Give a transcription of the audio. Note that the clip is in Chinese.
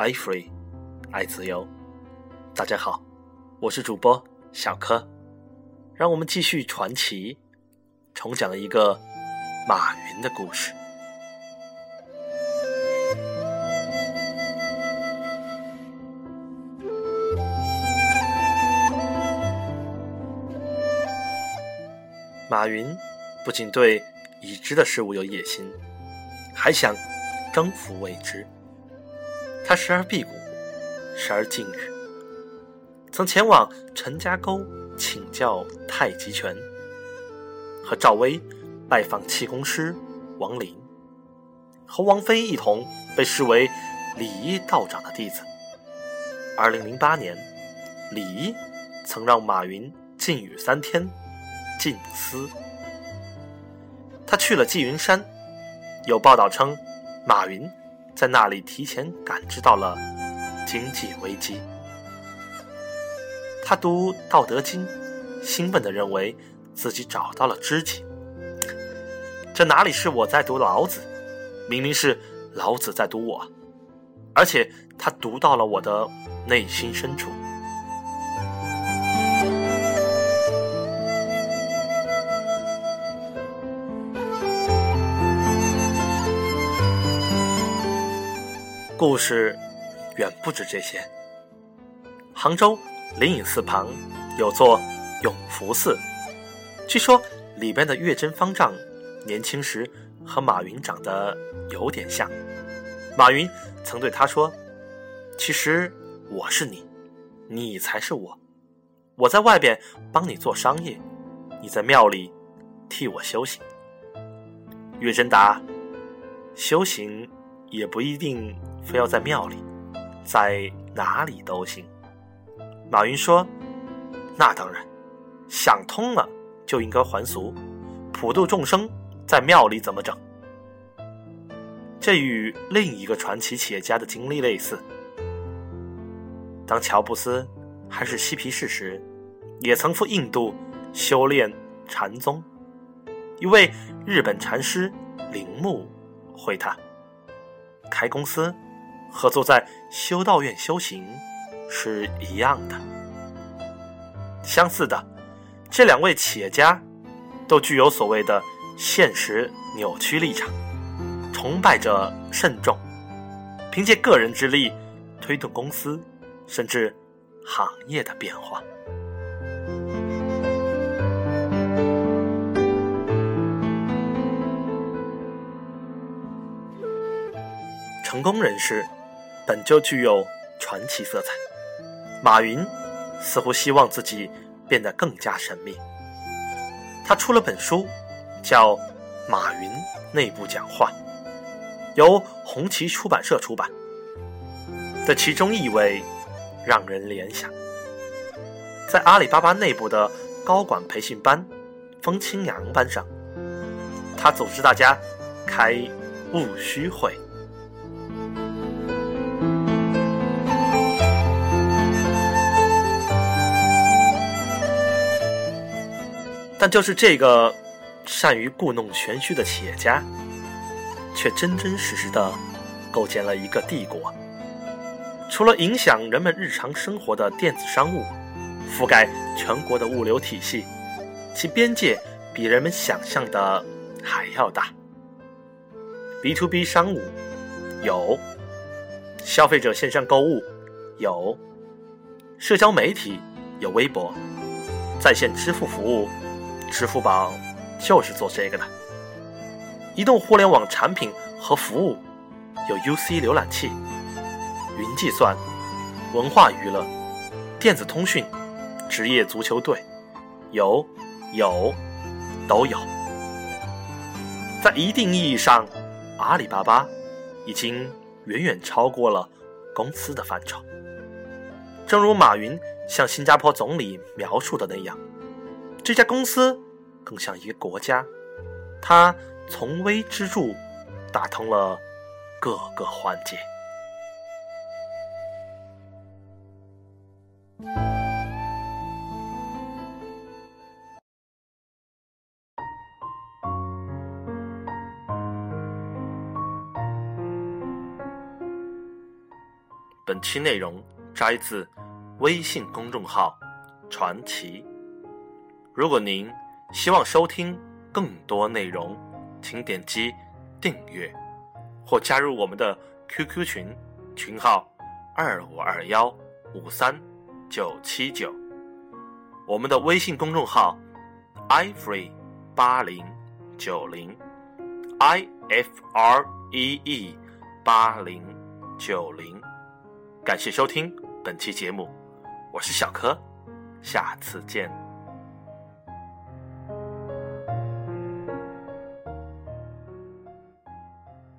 ，I free，爱自由。大家好，我是主播小柯，让我们继续传奇，重讲一个马云的故事。马云不仅对已知的事物有野心，还想征服未知。他时而辟谷，时而禁欲，曾前往陈家沟请教太极拳，和赵薇拜访气功师王林，和王菲一同被视为李一道长的弟子。二零零八年，李一曾让马云禁语三天。静思，他去了缙云山，有报道称，马云在那里提前感知到了经济危机。他读《道德经》，兴奋的认为自己找到了知己。这哪里是我在读老子，明明是老子在读我，而且他读到了我的内心深处。故事远不止这些。杭州灵隐寺旁有座永福寺，据说里边的月真方丈年轻时和马云长得有点像。马云曾对他说：“其实我是你，你才是我。我在外边帮你做商业，你在庙里替我修行。”月真答：“修行也不一定。”非要在庙里，在哪里都行。马云说：“那当然，想通了就应该还俗，普度众生，在庙里怎么整？”这与另一个传奇企业家的经历类似。当乔布斯还是嬉皮士时，也曾赴印度修炼禅宗。一位日本禅师铃木会他开公司。和坐在修道院修行是一样的，相似的，这两位企业家都具有所谓的现实扭曲立场，崇拜者慎重，凭借个人之力推动公司甚至行业的变化。成功人士。本就具有传奇色彩。马云似乎希望自己变得更加神秘。他出了本书，叫《马云内部讲话》，由红旗出版社出版。这其中意味让人联想，在阿里巴巴内部的高管培训班“风清扬班”上，他组织大家开务虚会。但就是这个善于故弄玄虚的企业家，却真真实实的构建了一个帝国。除了影响人们日常生活的电子商务，覆盖全国的物流体系，其边界比人们想象的还要大。B to B 商务有，消费者线上购物有，社交媒体有微博，在线支付服务。支付宝就是做这个的。移动互联网产品和服务有 UC 浏览器、云计算、文化娱乐、电子通讯、职业足球队，有有都有。在一定意义上，阿里巴巴已经远远超过了公司的范畴。正如马云向新加坡总理描述的那样。这家公司更像一个国家，它从微之著，打通了各个环节。本期内容摘自微信公众号“传奇”。如果您希望收听更多内容，请点击订阅或加入我们的 QQ 群，群号二五二幺五三九七九。我们的微信公众号 ifree 八零九零 i f r e e 八零九零。感谢收听本期节目，我是小柯，下次见。